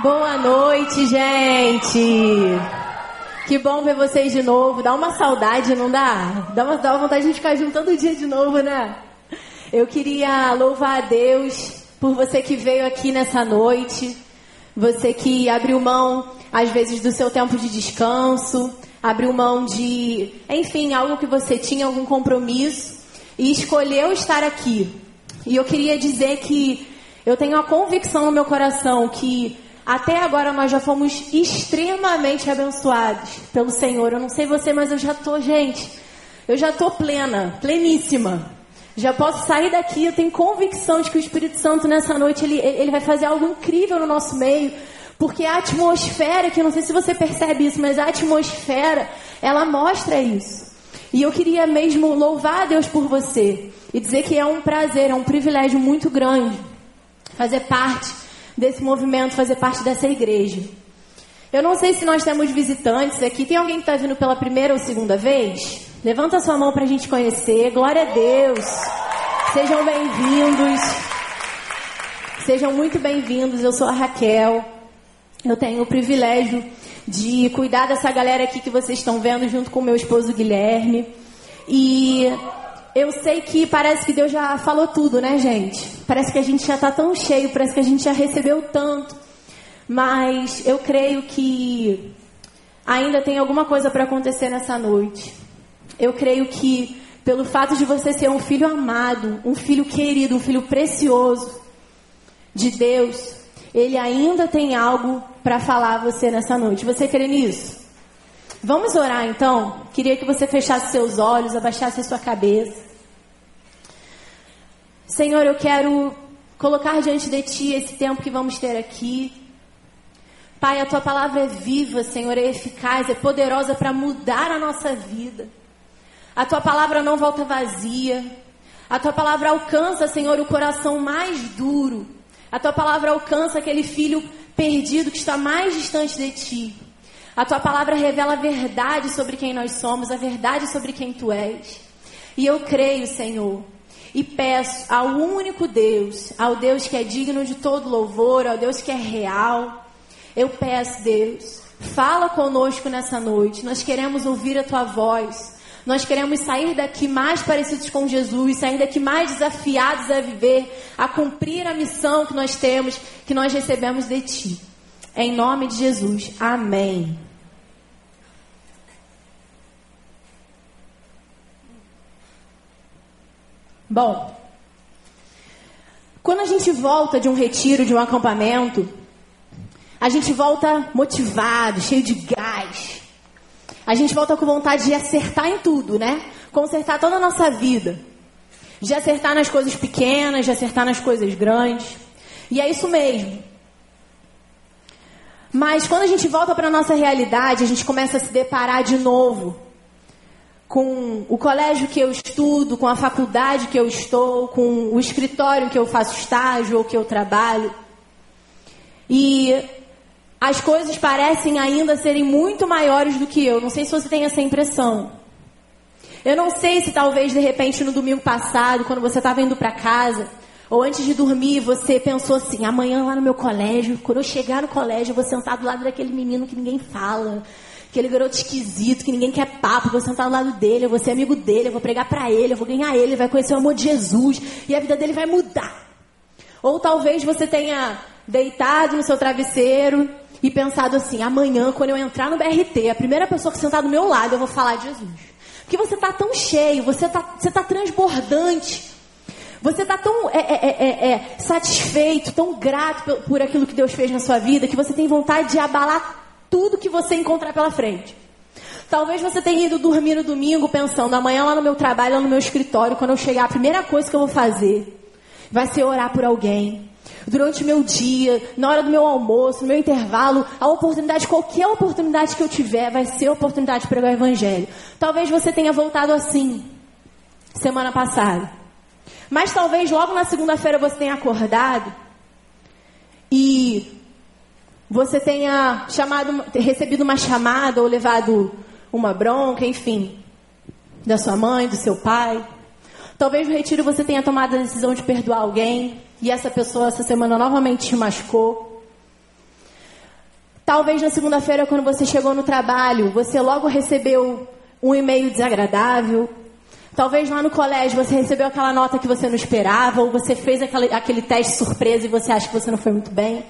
Boa noite, gente. Que bom ver vocês de novo. Dá uma saudade, não dá? Dá uma, dá uma vontade de ficar junto todo dia de novo, né? Eu queria louvar a Deus por você que veio aqui nessa noite. Você que abriu mão, às vezes, do seu tempo de descanso. Abriu mão de, enfim, algo que você tinha, algum compromisso. E escolheu estar aqui. E eu queria dizer que eu tenho a convicção no meu coração que até agora nós já fomos extremamente abençoados pelo Senhor. Eu não sei você, mas eu já tô, gente, eu já tô plena, pleníssima. Já posso sair daqui, eu tenho convicção de que o Espírito Santo nessa noite ele, ele vai fazer algo incrível no nosso meio. Porque a atmosfera, que eu não sei se você percebe isso, mas a atmosfera, ela mostra isso. E eu queria mesmo louvar a Deus por você e dizer que é um prazer, é um privilégio muito grande fazer parte desse movimento, fazer parte dessa igreja. Eu não sei se nós temos visitantes aqui. Tem alguém que está vindo pela primeira ou segunda vez? Levanta sua mão para a gente conhecer. Glória a Deus. Sejam bem-vindos. Sejam muito bem-vindos. Eu sou a Raquel. Eu tenho o privilégio de cuidar dessa galera aqui que vocês estão vendo junto com meu esposo Guilherme. E eu sei que parece que Deus já falou tudo, né, gente? Parece que a gente já está tão cheio, parece que a gente já recebeu tanto. Mas eu creio que ainda tem alguma coisa para acontecer nessa noite. Eu creio que pelo fato de você ser um filho amado, um filho querido, um filho precioso de Deus, ele ainda tem algo para falar a você nessa noite. Você crê nisso? Vamos orar então? Queria que você fechasse seus olhos, abaixasse sua cabeça. Senhor, eu quero colocar diante de Ti esse tempo que vamos ter aqui. Pai, a Tua palavra é viva, Senhor, é eficaz, é poderosa para mudar a nossa vida. A Tua palavra não volta vazia. A Tua palavra alcança, Senhor, o coração mais duro. A Tua palavra alcança aquele filho perdido que está mais distante de Ti. A Tua palavra revela a verdade sobre quem nós somos, a verdade sobre quem Tu és. E eu creio, Senhor, e peço ao único Deus, ao Deus que é digno de todo louvor, ao Deus que é real. Eu peço, Deus, fala conosco nessa noite. Nós queremos ouvir a tua voz. Nós queremos sair daqui mais parecidos com Jesus, sair daqui mais desafiados a viver, a cumprir a missão que nós temos, que nós recebemos de ti. Em nome de Jesus. Amém. Bom, quando a gente volta de um retiro, de um acampamento, a gente volta motivado, cheio de gás. A gente volta com vontade de acertar em tudo, né? Consertar toda a nossa vida. De acertar nas coisas pequenas, de acertar nas coisas grandes. E é isso mesmo. Mas quando a gente volta para a nossa realidade, a gente começa a se deparar de novo com o colégio que eu estudo, com a faculdade que eu estou, com o escritório que eu faço estágio ou que eu trabalho. E as coisas parecem ainda serem muito maiores do que eu. Não sei se você tem essa impressão. Eu não sei se talvez de repente no domingo passado, quando você estava indo para casa, ou antes de dormir, você pensou assim: amanhã lá no meu colégio, quando eu chegar no colégio, eu vou sentar do lado daquele menino que ninguém fala aquele garoto esquisito que ninguém quer papo, vou sentar ao lado dele, eu vou ser amigo dele, eu vou pregar para ele, eu vou ganhar ele, ele vai conhecer o amor de Jesus e a vida dele vai mudar. Ou talvez você tenha deitado no seu travesseiro e pensado assim: amanhã, quando eu entrar no BRT, a primeira pessoa que sentar do meu lado, eu vou falar de Jesus. Porque você está tão cheio, você está você tá transbordante. Você está tão é, é, é, é, satisfeito, tão grato por, por aquilo que Deus fez na sua vida, que você tem vontade de abalar tudo que você encontrar pela frente. Talvez você tenha ido dormir no domingo pensando, amanhã lá no meu trabalho, lá no meu escritório, quando eu chegar, a primeira coisa que eu vou fazer vai ser orar por alguém. Durante o meu dia, na hora do meu almoço, no meu intervalo, a oportunidade, qualquer oportunidade que eu tiver, vai ser a oportunidade de pregar o evangelho. Talvez você tenha voltado assim, semana passada. Mas talvez logo na segunda-feira você tenha acordado e você tenha chamado, recebido uma chamada ou levado uma bronca, enfim, da sua mãe, do seu pai. Talvez no retiro você tenha tomado a decisão de perdoar alguém e essa pessoa essa semana novamente te machucou. Talvez na segunda-feira, quando você chegou no trabalho, você logo recebeu um e-mail desagradável. Talvez lá no colégio você recebeu aquela nota que você não esperava, ou você fez aquele, aquele teste surpresa e você acha que você não foi muito bem.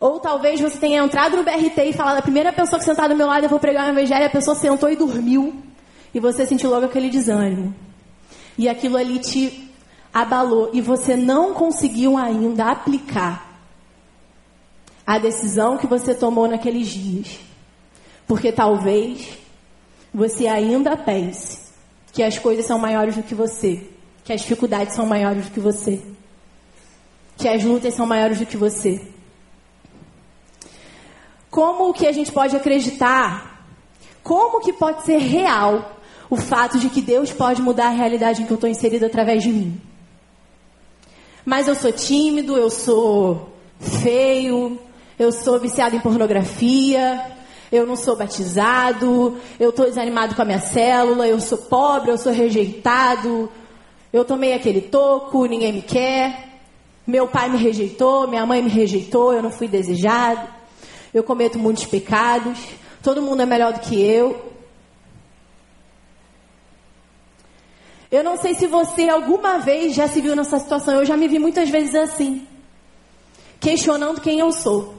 Ou talvez você tenha entrado no BRT e falado, a primeira pessoa que sentar do meu lado eu vou pregar o evangelho, a pessoa sentou e dormiu. E você sentiu logo aquele desânimo. E aquilo ali te abalou. E você não conseguiu ainda aplicar a decisão que você tomou naqueles dias. Porque talvez você ainda pense que as coisas são maiores do que você, que as dificuldades são maiores do que você, que as lutas são maiores do que você. Como que a gente pode acreditar? Como que pode ser real o fato de que Deus pode mudar a realidade em que eu estou inserido através de mim? Mas eu sou tímido, eu sou feio, eu sou viciado em pornografia, eu não sou batizado, eu estou desanimado com a minha célula, eu sou pobre, eu sou rejeitado, eu tomei aquele toco, ninguém me quer, meu pai me rejeitou, minha mãe me rejeitou, eu não fui desejado eu cometo muitos pecados, todo mundo é melhor do que eu. Eu não sei se você alguma vez já se viu nessa situação, eu já me vi muitas vezes assim, questionando quem eu sou.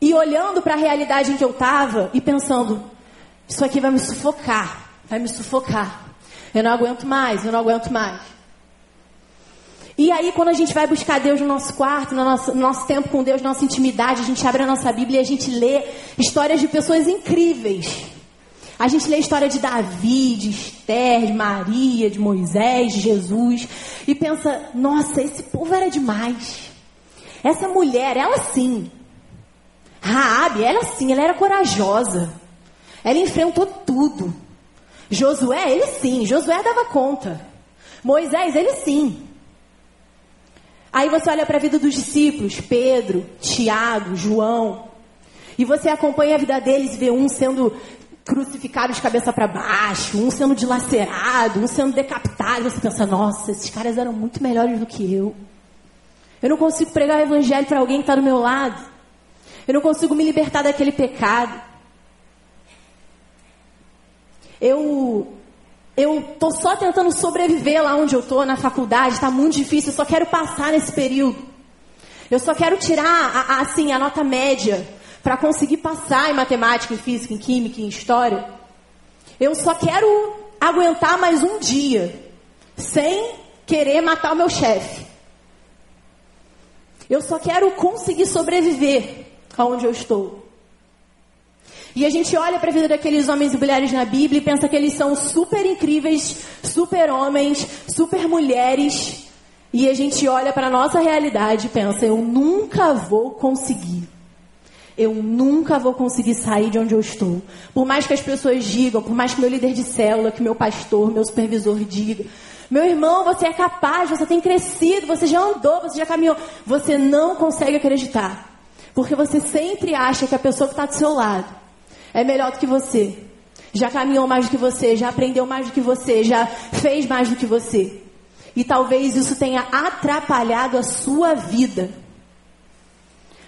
E olhando para a realidade em que eu estava e pensando: isso aqui vai me sufocar, vai me sufocar. Eu não aguento mais, eu não aguento mais. E aí, quando a gente vai buscar Deus no nosso quarto, no nosso, no nosso tempo com Deus, nossa intimidade, a gente abre a nossa Bíblia e a gente lê histórias de pessoas incríveis. A gente lê a história de Davi, de Esther, de Maria, de Moisés, de Jesus, e pensa: nossa, esse povo era demais. Essa mulher, ela sim. Raabe, ela sim, ela era corajosa. Ela enfrentou tudo. Josué, ele sim, Josué dava conta. Moisés, ele sim. Aí você olha para a vida dos discípulos, Pedro, Tiago, João, e você acompanha a vida deles e vê um sendo crucificado de cabeça para baixo, um sendo dilacerado, um sendo decapitado. Você pensa, nossa, esses caras eram muito melhores do que eu. Eu não consigo pregar o evangelho para alguém que está do meu lado. Eu não consigo me libertar daquele pecado. Eu eu tô só tentando sobreviver lá onde eu tô na faculdade, está muito difícil, eu só quero passar nesse período. Eu só quero tirar a, a, assim a nota média para conseguir passar em matemática, em física, em química, em história. Eu só quero aguentar mais um dia sem querer matar o meu chefe. Eu só quero conseguir sobreviver aonde eu estou. E a gente olha para a vida daqueles homens e mulheres na Bíblia e pensa que eles são super incríveis, super homens, super mulheres. E a gente olha para a nossa realidade e pensa: eu nunca vou conseguir. Eu nunca vou conseguir sair de onde eu estou. Por mais que as pessoas digam, por mais que meu líder de célula, que meu pastor, meu supervisor diga, meu irmão, você é capaz, você tem crescido, você já andou, você já caminhou. Você não consegue acreditar. Porque você sempre acha que a pessoa que está do seu lado é melhor do que você, já caminhou mais do que você, já aprendeu mais do que você, já fez mais do que você. E talvez isso tenha atrapalhado a sua vida.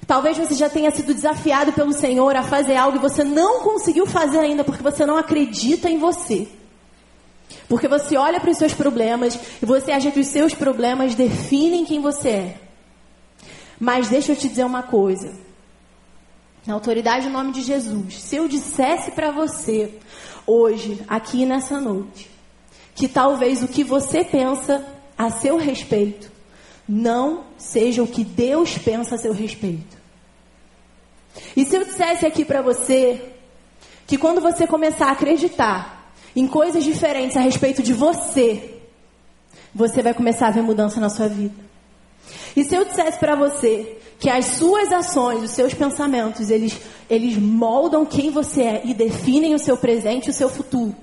Talvez você já tenha sido desafiado pelo Senhor a fazer algo e você não conseguiu fazer ainda porque você não acredita em você. Porque você olha para os seus problemas e você acha que os seus problemas definem quem você é. Mas deixa eu te dizer uma coisa. Na autoridade do nome de Jesus, se eu dissesse para você hoje, aqui nessa noite, que talvez o que você pensa a seu respeito não seja o que Deus pensa a seu respeito. E se eu dissesse aqui para você que quando você começar a acreditar em coisas diferentes a respeito de você, você vai começar a ver mudança na sua vida. E se eu dissesse para você que as suas ações, os seus pensamentos, eles, eles moldam quem você é e definem o seu presente e o seu futuro.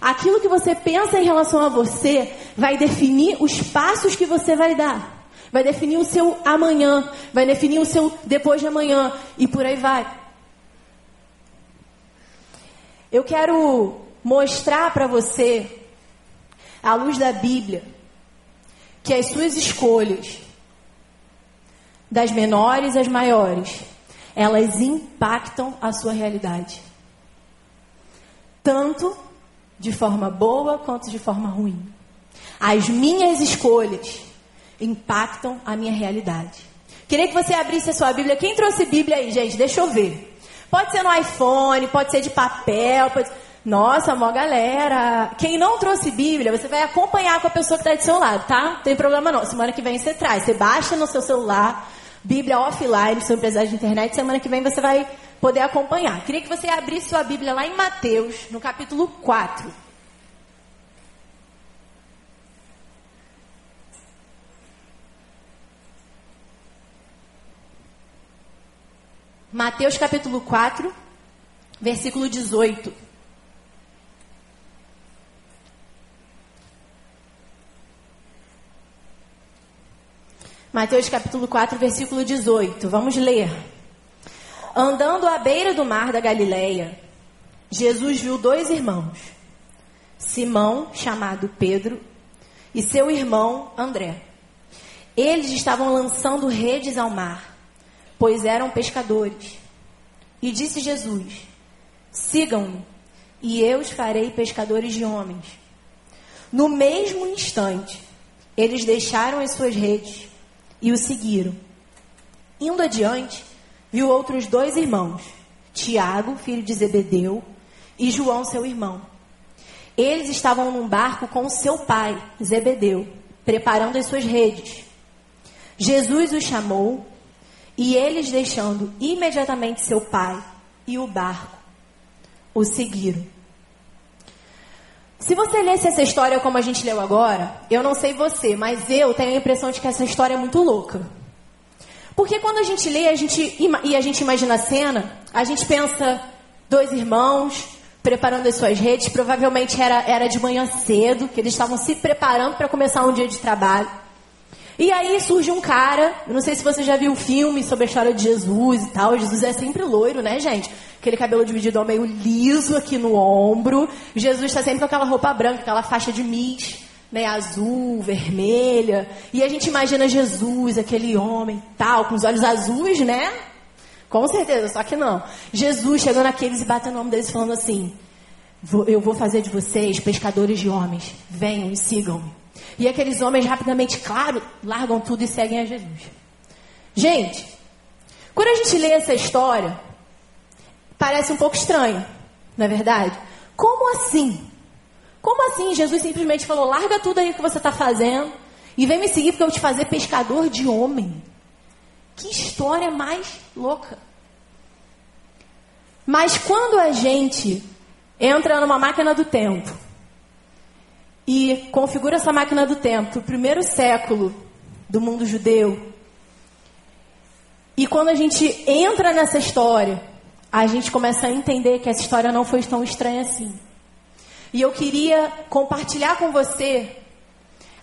Aquilo que você pensa em relação a você vai definir os passos que você vai dar. Vai definir o seu amanhã, vai definir o seu depois de amanhã e por aí vai. Eu quero mostrar para você, à luz da Bíblia, que as suas escolhas das menores às maiores, elas impactam a sua realidade. Tanto de forma boa quanto de forma ruim. As minhas escolhas impactam a minha realidade. Queria que você abrisse a sua Bíblia. Quem trouxe Bíblia aí, gente? Deixa eu ver. Pode ser no iPhone, pode ser de papel. Pode... Nossa, mó galera. Quem não trouxe Bíblia, você vai acompanhar com a pessoa que está do seu lado, tá? Não tem problema não. Semana que vem você traz. Você baixa no seu celular, Bíblia offline, seu empresário de internet. Semana que vem você vai poder acompanhar. Queria que você abrisse sua Bíblia lá em Mateus, no capítulo 4. Mateus capítulo 4, versículo 18. Mateus capítulo 4, versículo 18. Vamos ler. Andando à beira do mar da Galileia, Jesus viu dois irmãos, Simão, chamado Pedro, e seu irmão André. Eles estavam lançando redes ao mar pois eram pescadores. E disse Jesus: Sigam-me, e eu os farei pescadores de homens. No mesmo instante, eles deixaram as suas redes e o seguiram. Indo adiante, viu outros dois irmãos, Tiago, filho de Zebedeu, e João, seu irmão. Eles estavam num barco com seu pai, Zebedeu, preparando as suas redes. Jesus os chamou e eles, deixando imediatamente seu pai e o barco, o seguiram. Se você lesse essa história como a gente leu agora, eu não sei você, mas eu tenho a impressão de que essa história é muito louca. Porque quando a gente lê a gente, e a gente imagina a cena, a gente pensa dois irmãos preparando as suas redes, provavelmente era, era de manhã cedo, que eles estavam se preparando para começar um dia de trabalho. E aí surge um cara, eu não sei se você já viu o filme sobre a história de Jesus e tal. Jesus é sempre loiro, né, gente? Aquele cabelo dividido ao meio liso aqui no ombro. Jesus está sempre com aquela roupa branca, aquela faixa de mis, né, azul, vermelha. E a gente imagina Jesus, aquele homem tal, com os olhos azuis, né? Com certeza, só que não. Jesus chegando naqueles e batendo o nome deles falando assim: Eu vou fazer de vocês pescadores de homens. Venham e sigam-me. E aqueles homens rapidamente, claro, largam tudo e seguem a Jesus. Gente, quando a gente lê essa história, parece um pouco estranho, não é verdade? Como assim? Como assim? Jesus simplesmente falou: larga tudo aí que você está fazendo e vem me seguir porque eu vou te fazer pescador de homem. Que história mais louca. Mas quando a gente entra numa máquina do tempo e configura essa máquina do tempo, o primeiro século do mundo judeu. E quando a gente entra nessa história, a gente começa a entender que essa história não foi tão estranha assim. E eu queria compartilhar com você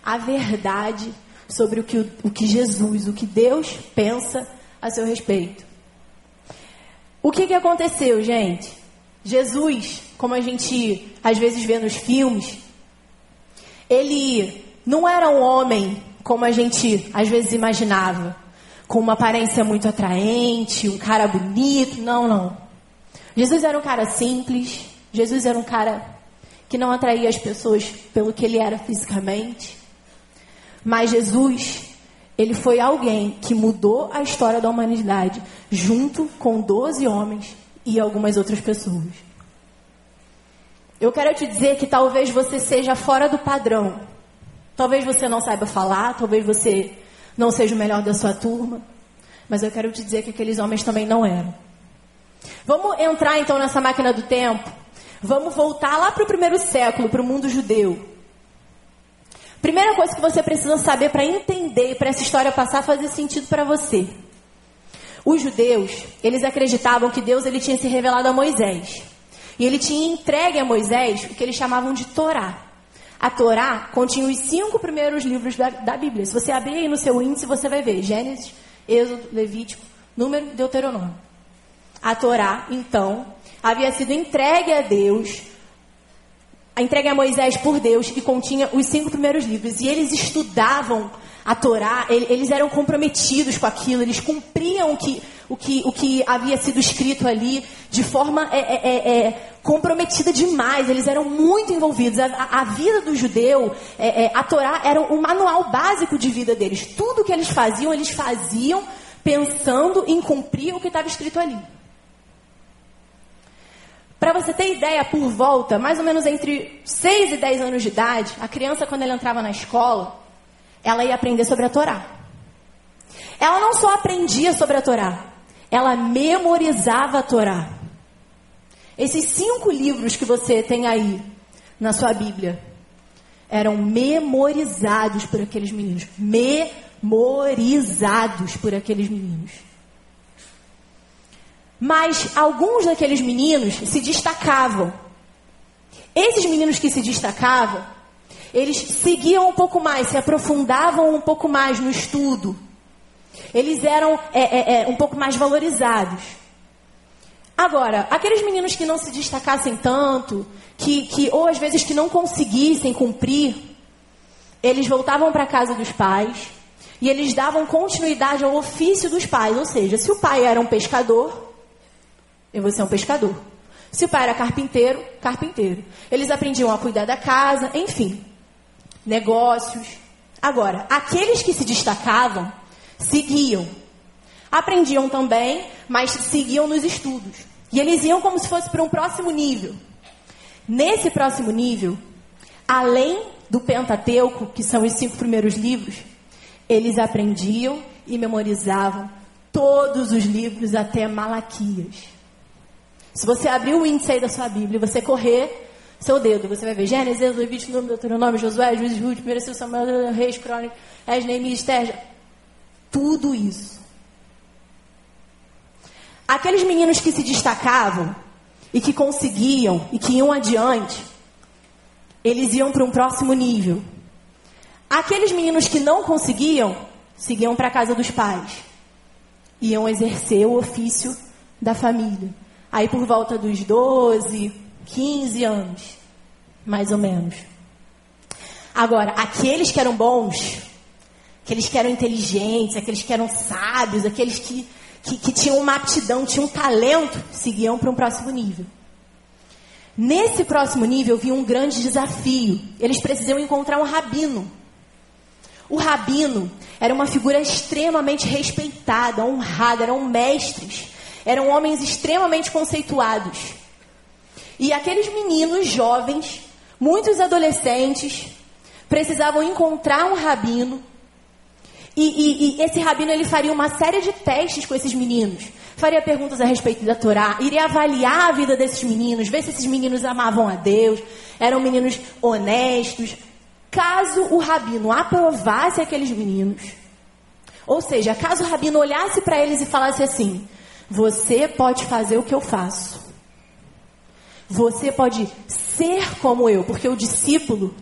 a verdade sobre o que, o que Jesus, o que Deus pensa a seu respeito. O que, que aconteceu, gente? Jesus, como a gente às vezes vê nos filmes, ele não era um homem como a gente às vezes imaginava, com uma aparência muito atraente, um cara bonito. Não, não. Jesus era um cara simples. Jesus era um cara que não atraía as pessoas pelo que ele era fisicamente. Mas Jesus, ele foi alguém que mudou a história da humanidade, junto com 12 homens e algumas outras pessoas. Eu quero te dizer que talvez você seja fora do padrão. Talvez você não saiba falar, talvez você não seja o melhor da sua turma. Mas eu quero te dizer que aqueles homens também não eram. Vamos entrar então nessa máquina do tempo. Vamos voltar lá para o primeiro século, para o mundo judeu. Primeira coisa que você precisa saber para entender, para essa história passar a fazer sentido para você. Os judeus, eles acreditavam que Deus ele tinha se revelado a Moisés. E ele tinha entregue a Moisés o que eles chamavam de Torá. A Torá continha os cinco primeiros livros da, da Bíblia. Se você abrir aí no seu índice, você vai ver Gênesis, Êxodo, Levítico, Número Deuteronômio. A Torá, então, havia sido entregue a Deus, entregue a Moisés por Deus, e continha os cinco primeiros livros. E eles estudavam a Torá, eles eram comprometidos com aquilo, eles cumpriam o que, o que, o que havia sido escrito ali de forma é, é, é, é comprometida demais, eles eram muito envolvidos. A, a vida do judeu, é, é, a Torá era o manual básico de vida deles. Tudo que eles faziam, eles faziam pensando em cumprir o que estava escrito ali. Para você ter ideia, por volta, mais ou menos entre 6 e 10 anos de idade, a criança, quando ela entrava na escola, ela ia aprender sobre a Torá. Ela não só aprendia sobre a Torá, ela memorizava a Torá. Esses cinco livros que você tem aí na sua Bíblia eram memorizados por aqueles meninos. Memorizados por aqueles meninos. Mas alguns daqueles meninos se destacavam. Esses meninos que se destacavam, eles seguiam um pouco mais, se aprofundavam um pouco mais no estudo. Eles eram é, é, é, um pouco mais valorizados. Agora, aqueles meninos que não se destacassem tanto, que, que ou às vezes que não conseguissem cumprir, eles voltavam para a casa dos pais e eles davam continuidade ao ofício dos pais. Ou seja, se o pai era um pescador, eu vou ser um pescador. Se o pai era carpinteiro, carpinteiro. Eles aprendiam a cuidar da casa, enfim negócios. Agora, aqueles que se destacavam seguiam. Aprendiam também, mas seguiam nos estudos. E eles iam como se fosse para um próximo nível. Nesse próximo nível, além do Pentateuco, que são os cinco primeiros livros, eles aprendiam e memorizavam todos os livros até Malaquias. Se você abrir o índice aí da sua Bíblia e você correr seu dedo. Você vai ver Gênesis, Levítico, Número, Deuteronômio, Josué, Juízes, Ruth, 1 Samuel, Reis, Crônica, Esdras, Neemias, Esther. Tudo isso. Aqueles meninos que se destacavam e que conseguiam e que iam adiante, eles iam para um próximo nível. Aqueles meninos que não conseguiam, seguiam para a casa dos pais. Iam exercer o ofício da família. Aí por volta dos 12, 15 anos, mais ou menos. Agora, aqueles que eram bons, aqueles que eram inteligentes, aqueles que eram sábios, aqueles que, que, que tinham uma aptidão, tinham um talento, seguiam para um próximo nível. Nesse próximo nível havia um grande desafio. Eles precisavam encontrar um rabino. O rabino era uma figura extremamente respeitada, honrada, eram mestres, eram homens extremamente conceituados. E aqueles meninos jovens, muitos adolescentes, precisavam encontrar um rabino. E, e, e, esse rabino ele faria uma série de testes com esses meninos. Faria perguntas a respeito da Torá, iria avaliar a vida desses meninos, ver se esses meninos amavam a Deus, eram meninos honestos. Caso o rabino aprovasse aqueles meninos, ou seja, caso o rabino olhasse para eles e falasse assim: Você pode fazer o que eu faço. Você pode ser como eu, porque o discípulo,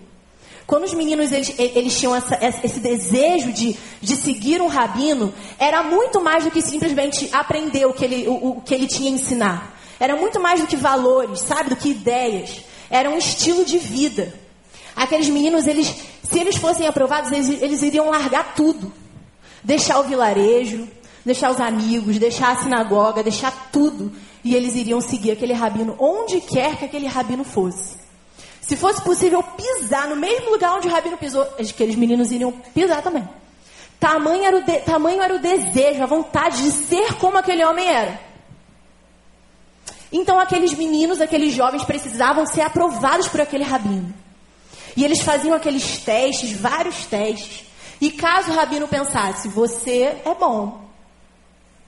quando os meninos eles, eles tinham essa, esse desejo de, de seguir um rabino, era muito mais do que simplesmente aprender o que, ele, o, o que ele tinha a ensinar. Era muito mais do que valores, sabe? Do que ideias. Era um estilo de vida. Aqueles meninos, eles, se eles fossem aprovados, eles, eles iriam largar tudo. Deixar o vilarejo, deixar os amigos, deixar a sinagoga, deixar tudo e eles iriam seguir aquele rabino onde quer que aquele rabino fosse. Se fosse possível pisar no mesmo lugar onde o rabino pisou, aqueles meninos iriam pisar também. Tamanho era, o de, tamanho era o desejo, a vontade de ser como aquele homem era. Então aqueles meninos, aqueles jovens precisavam ser aprovados por aquele rabino. E eles faziam aqueles testes, vários testes. E caso o rabino pensasse, você é bom,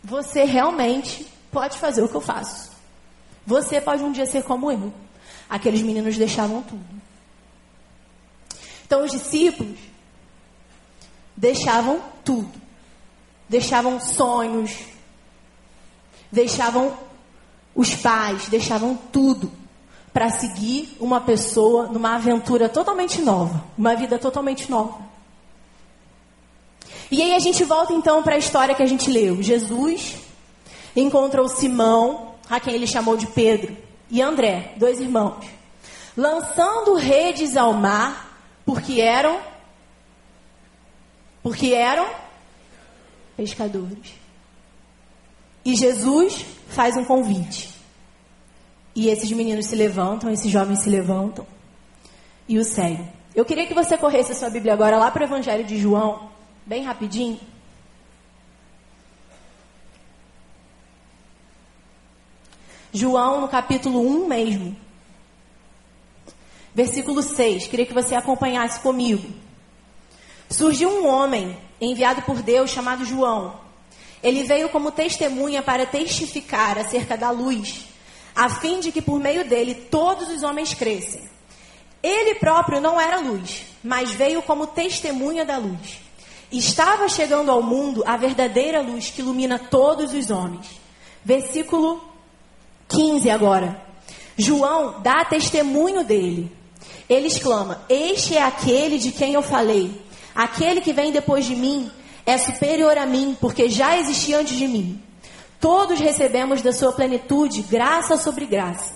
você realmente pode fazer o que eu faço. Você pode um dia ser como eu. Aqueles meninos deixavam tudo. Então os discípulos deixavam tudo. Deixavam sonhos, deixavam os pais, deixavam tudo para seguir uma pessoa numa aventura totalmente nova, uma vida totalmente nova. E aí a gente volta então para a história que a gente leu. Jesus encontrou Simão, a quem ele chamou de Pedro, e André, dois irmãos, lançando redes ao mar, porque eram Porque eram pescadores. E Jesus faz um convite. E esses meninos se levantam, esses jovens se levantam e o seguem. Eu queria que você corresse a sua Bíblia agora lá para o Evangelho de João, bem rapidinho. João, no capítulo 1 mesmo. Versículo 6. Queria que você acompanhasse comigo. Surgiu um homem enviado por Deus chamado João. Ele veio como testemunha para testificar acerca da luz, a fim de que por meio dele todos os homens crescem. Ele próprio não era luz, mas veio como testemunha da luz. Estava chegando ao mundo a verdadeira luz que ilumina todos os homens. Versículo 15 agora. João dá testemunho dele. Ele exclama: Este é aquele de quem eu falei. Aquele que vem depois de mim é superior a mim, porque já existia antes de mim. Todos recebemos da sua plenitude graça sobre graça,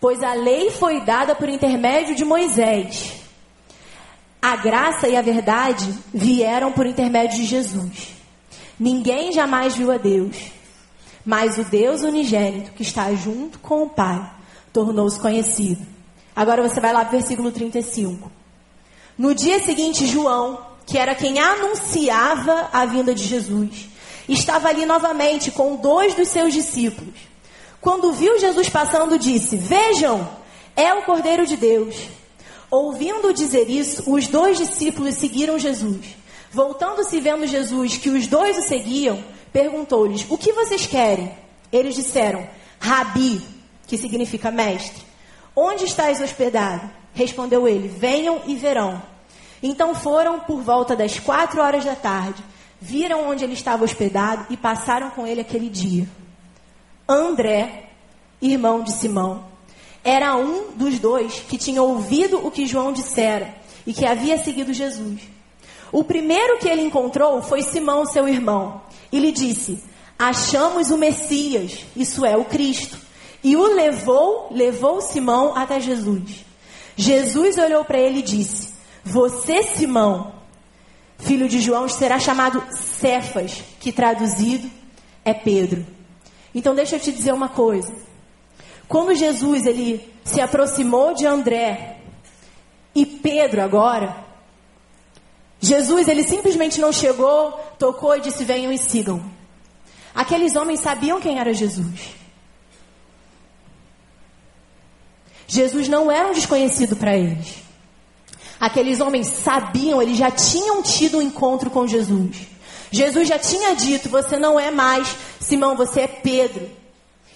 pois a lei foi dada por intermédio de Moisés. A graça e a verdade vieram por intermédio de Jesus. Ninguém jamais viu a Deus, mas o Deus unigênito, que está junto com o Pai, tornou-se conhecido. Agora você vai lá para o versículo 35. No dia seguinte, João, que era quem anunciava a vinda de Jesus, estava ali novamente com dois dos seus discípulos. Quando viu Jesus passando, disse: Vejam, é o Cordeiro de Deus. Ouvindo dizer isso, os dois discípulos seguiram Jesus. Voltando-se vendo Jesus, que os dois o seguiam, perguntou-lhes: O que vocês querem? Eles disseram: Rabi, que significa mestre. Onde estás hospedado? Respondeu ele: Venham e verão. Então foram por volta das quatro horas da tarde, viram onde ele estava hospedado e passaram com ele aquele dia. André, irmão de Simão, era um dos dois que tinha ouvido o que João dissera e que havia seguido Jesus. O primeiro que ele encontrou foi Simão, seu irmão, e lhe disse: Achamos o Messias, isso é, o Cristo. E o levou, levou Simão até Jesus. Jesus olhou para ele e disse: Você, Simão, filho de João, será chamado Cefas, que traduzido é Pedro. Então deixa eu te dizer uma coisa. Quando Jesus ele se aproximou de André e Pedro agora, Jesus ele simplesmente não chegou, tocou e disse: "Venham e sigam". Aqueles homens sabiam quem era Jesus. Jesus não era um desconhecido para eles. Aqueles homens sabiam, eles já tinham tido um encontro com Jesus. Jesus já tinha dito: Você não é mais Simão, você é Pedro.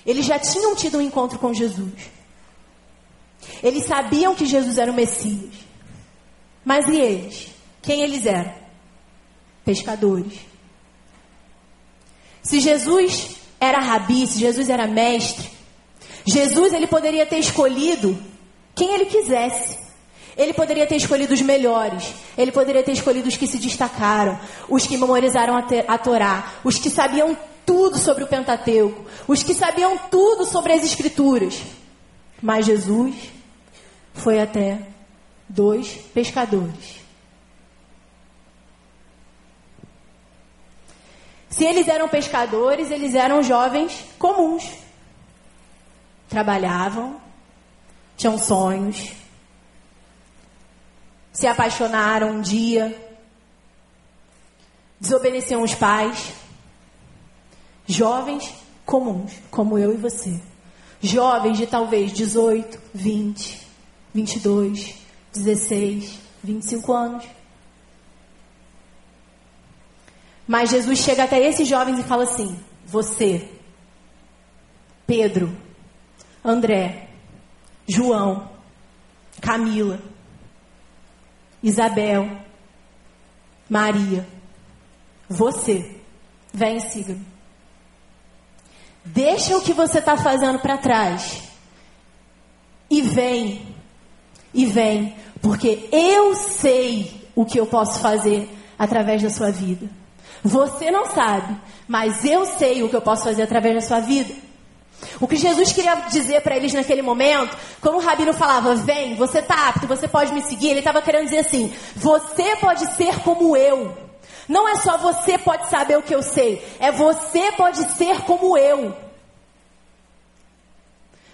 Eles já tinham tido um encontro com Jesus. Eles sabiam que Jesus era o Messias. Mas e eles? Quem eles eram? Pescadores. Se Jesus era rabi, se Jesus era mestre, Jesus ele poderia ter escolhido quem ele quisesse. Ele poderia ter escolhido os melhores. Ele poderia ter escolhido os que se destacaram, os que memorizaram a, Torá, os que sabiam tudo sobre o Pentateuco, os que sabiam tudo sobre as Escrituras. Mas Jesus foi até dois pescadores. Se eles eram pescadores, eles eram jovens comuns. Trabalhavam, tinham sonhos, se apaixonaram um dia, desobedeciam os pais. Jovens comuns, como eu e você. Jovens de talvez 18, 20, 22, 16, 25 anos. Mas Jesus chega até esses jovens e fala assim: Você, Pedro, André, João, Camila, Isabel, Maria, você, vem siga-me. Deixa o que você está fazendo para trás e vem, e vem, porque eu sei o que eu posso fazer através da sua vida. Você não sabe, mas eu sei o que eu posso fazer através da sua vida. O que Jesus queria dizer para eles naquele momento, quando o rabino falava, vem, você está apto, você pode me seguir, ele estava querendo dizer assim: você pode ser como eu. Não é só você pode saber o que eu sei, é você pode ser como eu.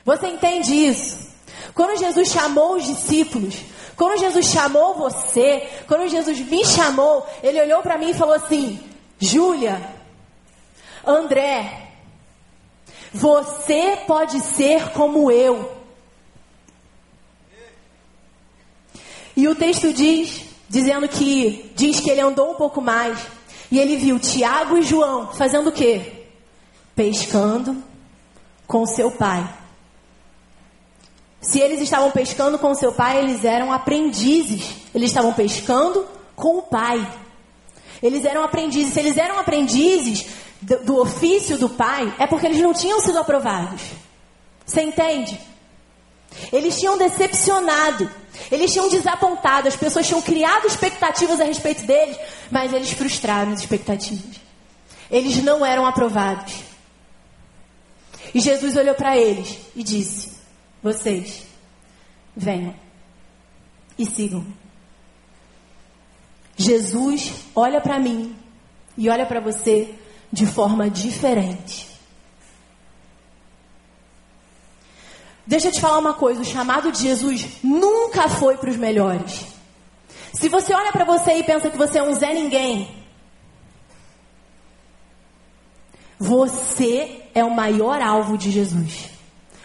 Você entende isso? Quando Jesus chamou os discípulos, quando Jesus chamou você, quando Jesus me chamou, ele olhou para mim e falou assim: Júlia, André, você pode ser como eu. E o texto diz, dizendo que diz que ele andou um pouco mais e ele viu Tiago e João fazendo o quê? Pescando com seu pai. Se eles estavam pescando com seu pai, eles eram aprendizes. Eles estavam pescando com o pai. Eles eram aprendizes. Se eles eram aprendizes do, do ofício do pai, é porque eles não tinham sido aprovados. Você entende? Eles tinham decepcionado, eles tinham desapontado, as pessoas tinham criado expectativas a respeito deles, mas eles frustraram as expectativas. Eles não eram aprovados. E Jesus olhou para eles e disse: vocês, venham e sigam. Jesus olha para mim e olha para você de forma diferente. Deixa eu te falar uma coisa: o chamado de Jesus nunca foi para os melhores. Se você olha para você e pensa que você é um Zé Ninguém, você é o maior alvo de Jesus.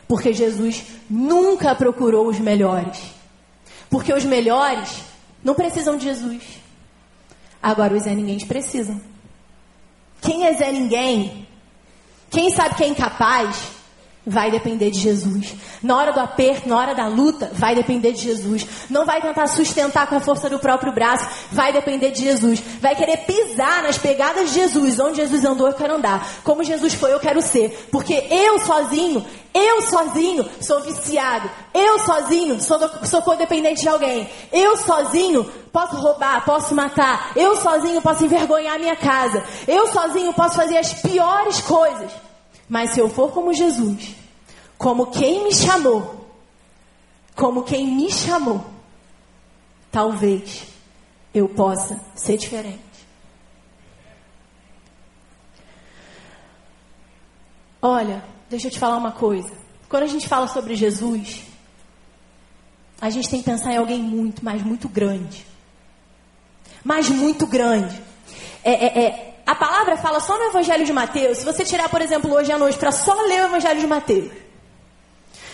Porque Jesus nunca procurou os melhores. Porque os melhores não precisam de Jesus. Agora os Zé Ninguém precisam. Quem é Zé Ninguém? Quem sabe que é incapaz? Vai depender de Jesus. Na hora do aperto, na hora da luta, vai depender de Jesus. Não vai tentar sustentar com a força do próprio braço, vai depender de Jesus. Vai querer pisar nas pegadas de Jesus. Onde Jesus andou, eu quero andar. Como Jesus foi, eu quero ser. Porque eu sozinho, eu sozinho sou viciado. Eu sozinho sou, sou codependente de alguém. Eu sozinho posso roubar, posso matar. Eu sozinho posso envergonhar minha casa. Eu sozinho posso fazer as piores coisas. Mas se eu for como Jesus, como quem me chamou, como quem me chamou, talvez eu possa ser diferente. Olha, deixa eu te falar uma coisa. Quando a gente fala sobre Jesus, a gente tem que pensar em alguém muito, mas muito grande. Mas muito grande. É, é, é, a palavra fala só no Evangelho de Mateus. Se você tirar, por exemplo, hoje à noite para só ler o Evangelho de Mateus,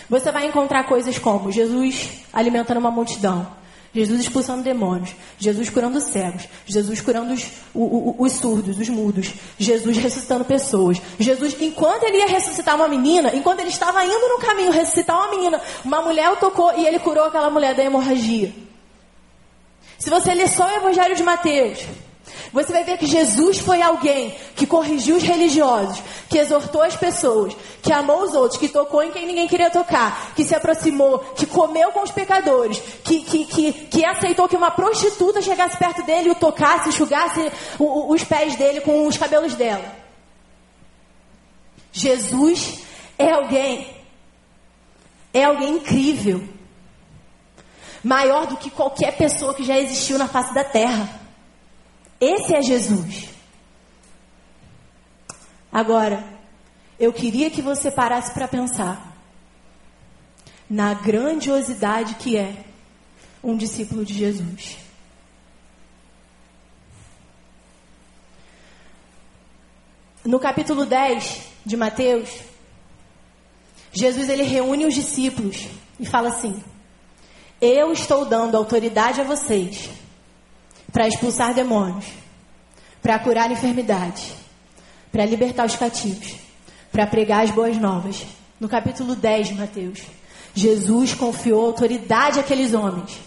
você vai encontrar coisas como Jesus alimentando uma multidão, Jesus expulsando demônios, Jesus curando cegos, Jesus curando os, os, os, surdos, os mudos, Jesus ressuscitando pessoas. Jesus, enquanto ele ia ressuscitar uma menina, enquanto ele estava indo no caminho ressuscitar uma menina, uma mulher o tocou e ele curou aquela mulher da hemorragia. Se você ler só o Evangelho de Mateus, você vai ver que Jesus foi alguém que corrigiu os religiosos, que exortou as pessoas, que amou os outros, que tocou em quem ninguém queria tocar, que se aproximou, que comeu com os pecadores, que, que, que, que aceitou que uma prostituta chegasse perto dele e o tocasse, enxugasse os pés dele com os cabelos dela. Jesus é alguém, é alguém incrível, maior do que qualquer pessoa que já existiu na face da terra. Esse é Jesus. Agora, eu queria que você parasse para pensar na grandiosidade que é um discípulo de Jesus. No capítulo 10 de Mateus, Jesus ele reúne os discípulos e fala assim: Eu estou dando autoridade a vocês para expulsar demônios, para curar enfermidades, para libertar os cativos, para pregar as boas novas. No capítulo 10 de Mateus, Jesus confiou autoridade àqueles homens.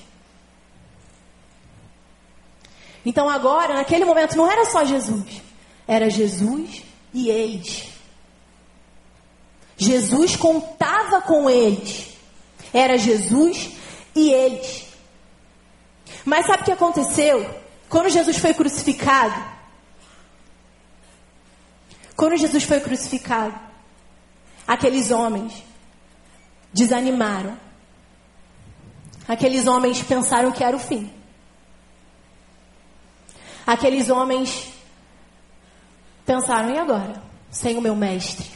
Então agora, naquele momento, não era só Jesus, era Jesus e eles. Jesus contava com eles. Era Jesus e eles. Mas sabe o que aconteceu? Quando Jesus foi crucificado, quando Jesus foi crucificado, aqueles homens desanimaram. Aqueles homens pensaram que era o fim. Aqueles homens pensaram: e agora? Sem o meu mestre?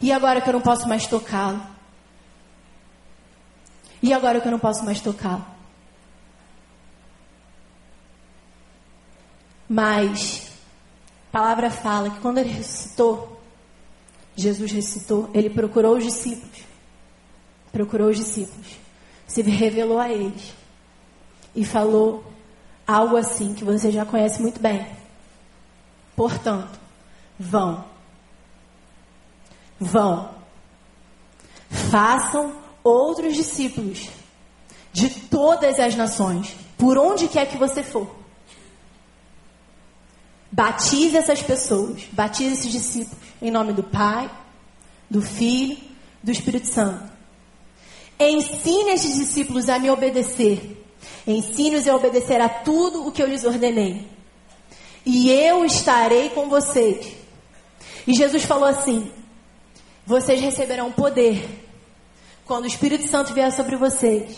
E agora que eu não posso mais tocá-lo? E agora que eu não posso mais tocá-lo? Mas a palavra fala que quando ele ressuscitou, Jesus ressuscitou, ele procurou os discípulos. Procurou os discípulos. Se revelou a eles. E falou algo assim que você já conhece muito bem. Portanto, vão. Vão. Façam outros discípulos de todas as nações, por onde quer que você for. Batize essas pessoas, batize esses discípulos em nome do Pai, do Filho, do Espírito Santo. Ensine esses discípulos a me obedecer. Ensine-os a obedecer a tudo o que eu lhes ordenei. E eu estarei com vocês. E Jesus falou assim: Vocês receberão poder quando o Espírito Santo vier sobre vocês.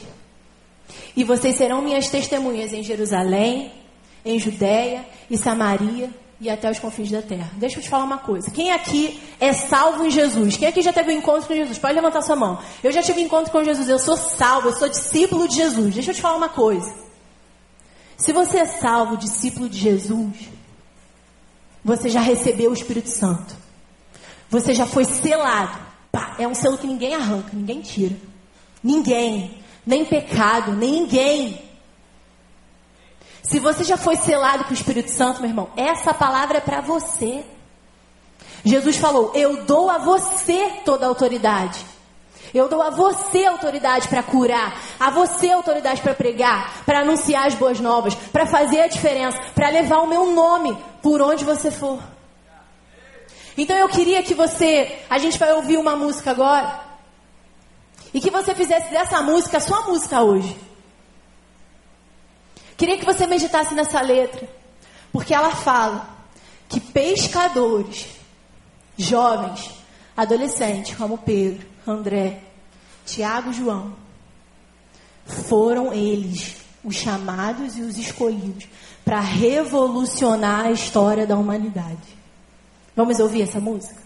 E vocês serão minhas testemunhas em Jerusalém, em Judéia e Samaria e até os confins da terra. Deixa eu te falar uma coisa. Quem aqui é salvo em Jesus? Quem aqui já teve um encontro com Jesus? Pode levantar sua mão. Eu já tive um encontro com Jesus. Eu sou salvo. Eu sou discípulo de Jesus. Deixa eu te falar uma coisa. Se você é salvo, discípulo de Jesus, você já recebeu o Espírito Santo. Você já foi selado. Pá, é um selo que ninguém arranca, ninguém tira. Ninguém. Nem pecado, nem ninguém. Se você já foi selado com o Espírito Santo, meu irmão, essa palavra é para você. Jesus falou: Eu dou a você toda a autoridade. Eu dou a você autoridade para curar, a você autoridade para pregar, para anunciar as boas novas, para fazer a diferença, para levar o meu nome por onde você for. Então eu queria que você, a gente vai ouvir uma música agora, e que você fizesse dessa música a sua música hoje. Queria que você meditasse nessa letra, porque ela fala que pescadores, jovens, adolescentes como Pedro, André, Tiago e João, foram eles os chamados e os escolhidos para revolucionar a história da humanidade. Vamos ouvir essa música?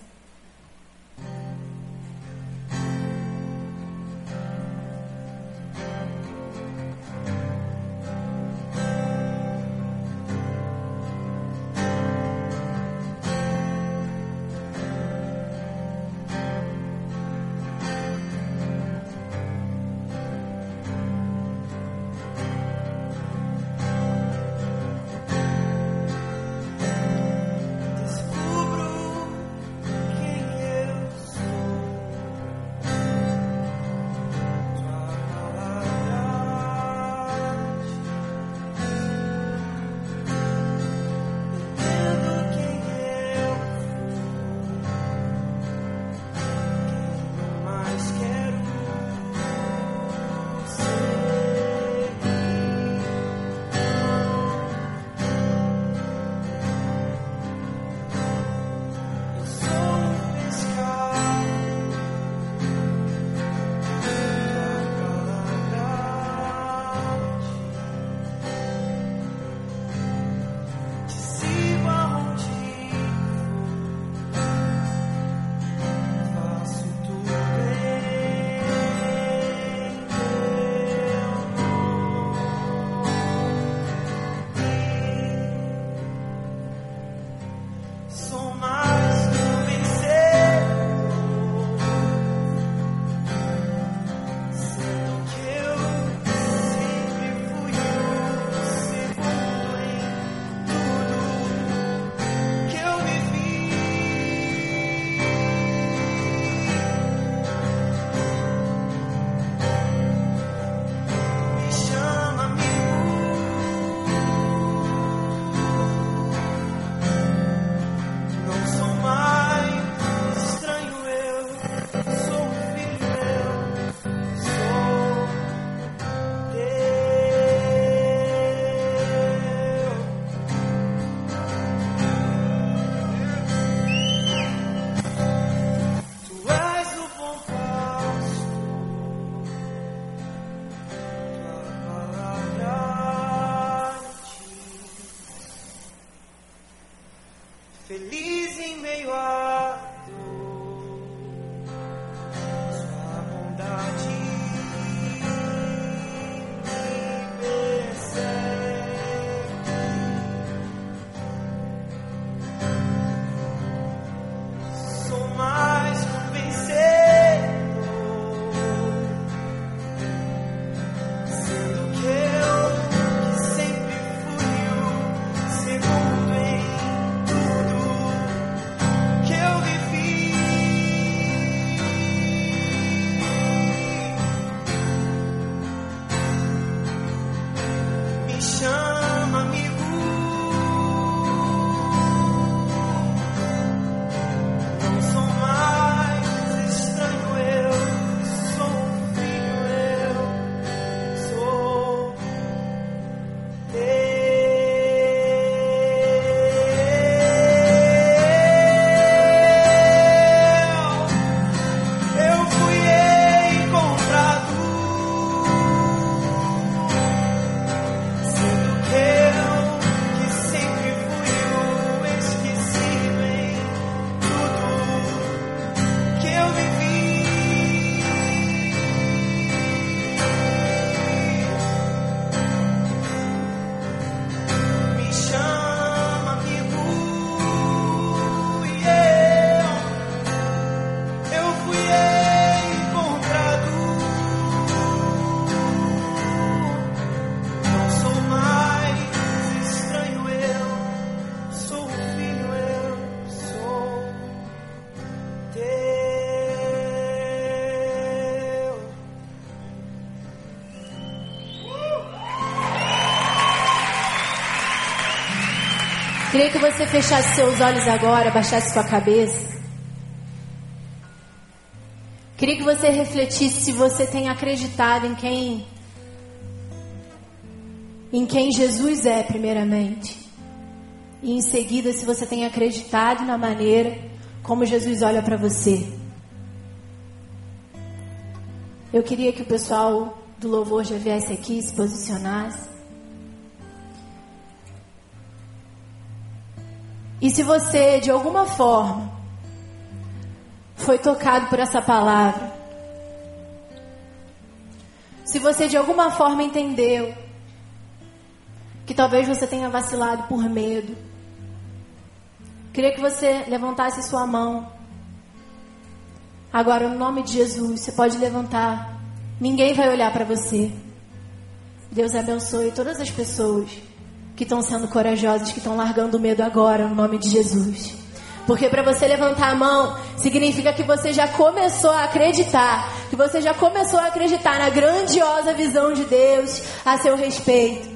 Queria que você fechasse seus olhos agora, baixasse sua cabeça. Queria que você refletisse se você tem acreditado em quem em quem Jesus é, primeiramente. E em seguida, se você tem acreditado na maneira como Jesus olha para você. Eu queria que o pessoal do louvor já viesse aqui, se posicionasse. E se você, de alguma forma, foi tocado por essa palavra, se você de alguma forma entendeu que talvez você tenha vacilado por medo, queria que você levantasse sua mão. Agora, no nome de Jesus, você pode levantar. Ninguém vai olhar para você. Deus abençoe todas as pessoas que estão sendo corajosas, que estão largando o medo agora, no nome de Jesus. Porque para você levantar a mão, significa que você já começou a acreditar, que você já começou a acreditar na grandiosa visão de Deus a seu respeito.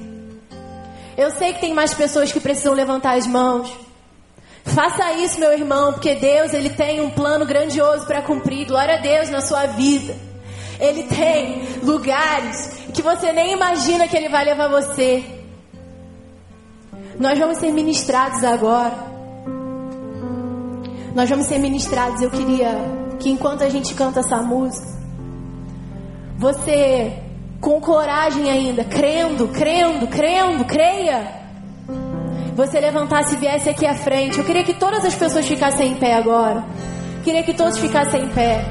Eu sei que tem mais pessoas que precisam levantar as mãos. Faça isso, meu irmão, porque Deus ele tem um plano grandioso para cumprir. Glória a Deus na sua vida. Ele tem lugares que você nem imagina que ele vai levar você. Nós vamos ser ministrados agora. Nós vamos ser ministrados. Eu queria que enquanto a gente canta essa música, você com coragem ainda, crendo, crendo, crendo, creia. Você levantasse e viesse aqui à frente. Eu queria que todas as pessoas ficassem em pé agora. Queria que todos ficassem em pé.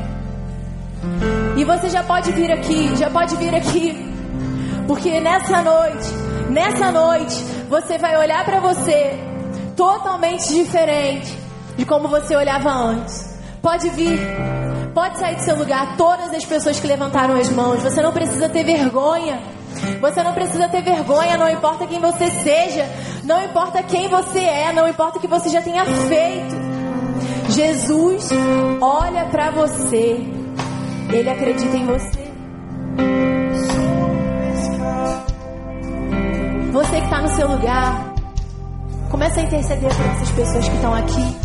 E você já pode vir aqui, já pode vir aqui. Porque nessa noite, nessa noite, você vai olhar para você totalmente diferente de como você olhava antes. Pode vir, pode sair do seu lugar. Todas as pessoas que levantaram as mãos, você não precisa ter vergonha. Você não precisa ter vergonha, não importa quem você seja, não importa quem você é, não importa o que você já tenha feito. Jesus olha para você, ele acredita em você. Você que está no seu lugar, começa a interceder por essas pessoas que estão aqui.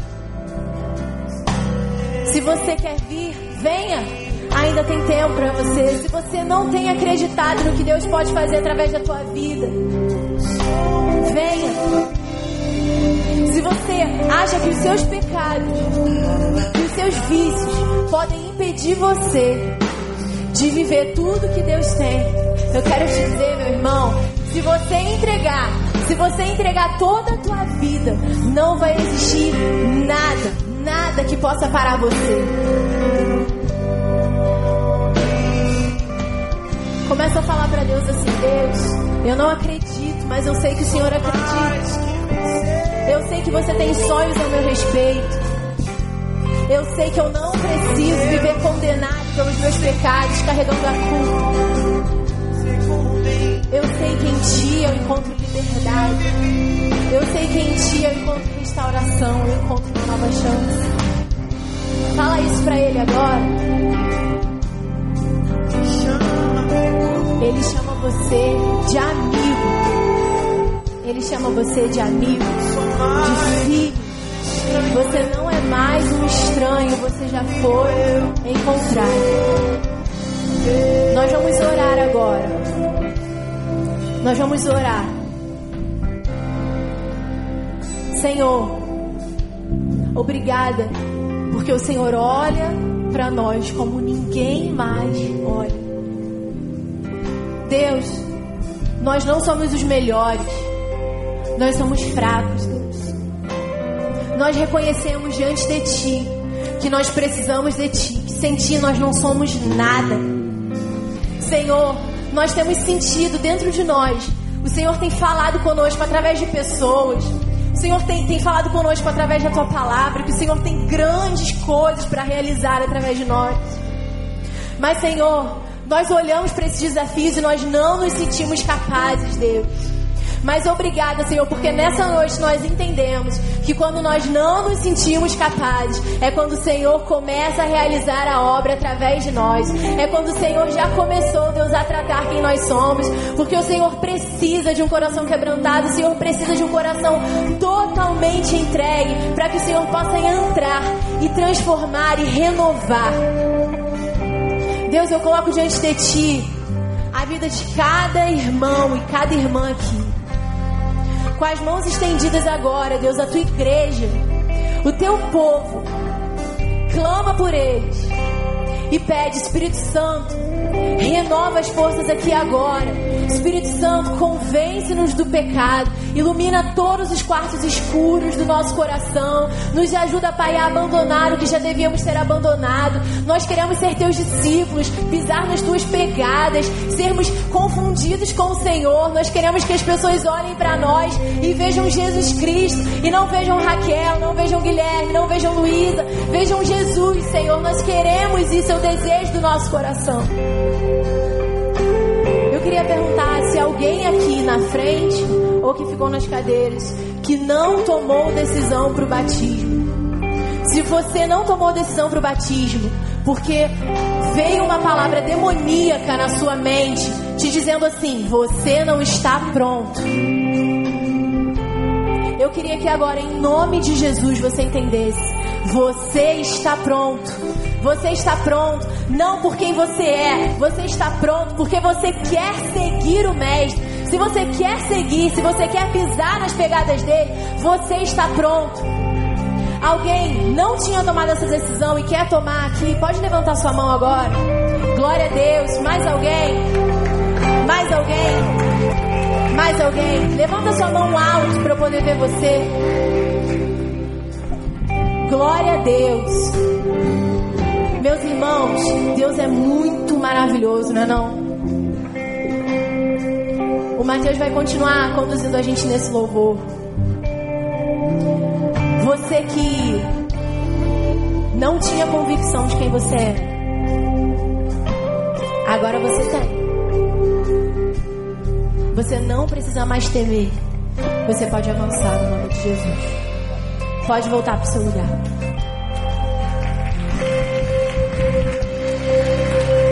Se você quer vir, venha. Ainda tem tempo para você. Se você não tem acreditado no que Deus pode fazer através da tua vida, venha. Se você acha que os seus pecados e os seus vícios podem impedir você de viver tudo que Deus tem, eu quero te dizer, meu irmão, Se você entregar, se você entregar toda a tua vida, não vai existir nada, nada que possa parar você. Começa a falar para Deus assim: Deus, eu não acredito, mas eu sei que o Senhor acredita. Eu sei que você tem sonhos a meu respeito. Eu sei que eu não preciso viver condenado pelos meus pecados, carregando a culpa. Sei que em ti eu encontro liberdade. Eu sei que em ti eu encontro restauração, eu encontro uma nova chance. Fala isso pra ele agora. Ele chama você de amigo. Ele chama você de amigo, de filho. Você não é mais um estranho, você já foi encontrado. Nós vamos orar agora. Nós vamos orar. Senhor, obrigada, porque o Senhor olha para nós como ninguém mais olha. Deus, nós não somos os melhores, nós somos fracos, Deus. Nós reconhecemos diante de Ti que nós precisamos de Ti, que sem Ti nós não somos nada. Senhor, nós temos sentido dentro de nós. O Senhor tem falado conosco através de pessoas. O Senhor tem, tem falado conosco através da tua palavra. Que o Senhor tem grandes coisas para realizar através de nós. Mas, Senhor, nós olhamos para esses desafios e nós não nos sentimos capazes, Deus. Mas obrigada, Senhor, porque nessa noite nós entendemos que quando nós não nos sentimos capazes, é quando o Senhor começa a realizar a obra através de nós. É quando o Senhor já começou, Deus, a tratar quem nós somos. Porque o Senhor precisa de um coração quebrantado, o Senhor precisa de um coração totalmente entregue para que o Senhor possa entrar e transformar e renovar. Deus, eu coloco diante de Ti a vida de cada irmão e cada irmã aqui com as mãos estendidas agora, Deus, a tua igreja, o teu povo, clama por eles e pede, Espírito Santo, renova as forças aqui agora. Espírito Santo, convence-nos do pecado, ilumina todos os quartos escuros do nosso coração, nos ajuda, Pai, a abandonar o que já devíamos ter abandonado. Nós queremos ser teus discípulos, pisar nas tuas pegadas, sermos confundidos com o Senhor. Nós queremos que as pessoas olhem para nós e vejam Jesus Cristo e não vejam Raquel, não vejam Guilherme, não vejam Luísa, vejam Jesus, Senhor. Nós queremos isso, é o desejo do nosso coração. Eu queria perguntar se alguém aqui na frente ou que ficou nas cadeiras que não tomou decisão para o batismo. Se você não tomou decisão para o batismo, porque veio uma palavra demoníaca na sua mente, te dizendo assim: você não está pronto. Eu queria que agora, em nome de Jesus, você entendesse: você está pronto. Você está pronto, não por quem você é, você está pronto porque você quer seguir o Mestre. Se você quer seguir, se você quer pisar nas pegadas dele, você está pronto. Alguém não tinha tomado essa decisão e quer tomar aqui, pode levantar sua mão agora. Glória a Deus. Mais alguém? Mais alguém? Mais alguém? Levanta sua mão alto para eu poder ver você. Glória a Deus. Meus irmãos, Deus é muito maravilhoso, não é não? O Mateus vai continuar conduzindo a gente nesse louvor. Você que não tinha convicção de quem você é, agora você tem. Você não precisa mais temer. Você pode avançar no nome de Jesus. Pode voltar para o seu lugar.